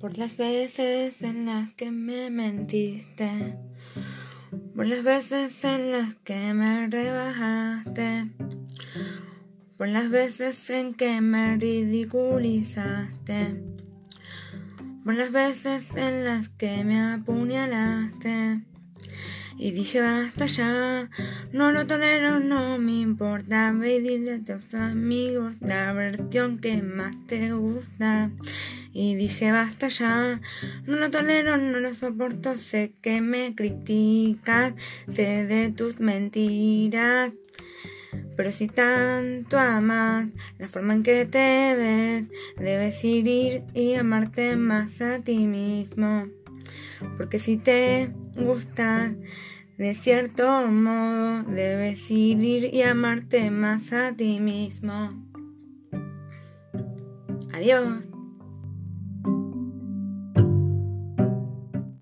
por las veces en las que me mentiste, por las veces en las que me rebajaste, por las veces en que me ridiculizaste, por las veces en las que me apuñalaste. Y dije basta ya, no lo tolero, no me importa, ve y dile a tus amigos la versión que más te gusta. Y dije basta ya, no lo tolero, no lo soporto, sé que me criticas, sé de tus mentiras. Pero si tanto amas la forma en que te ves, debes ir y amarte más a ti mismo. Porque si te gusta, de cierto modo, debes ir y amarte más a ti mismo. Adiós.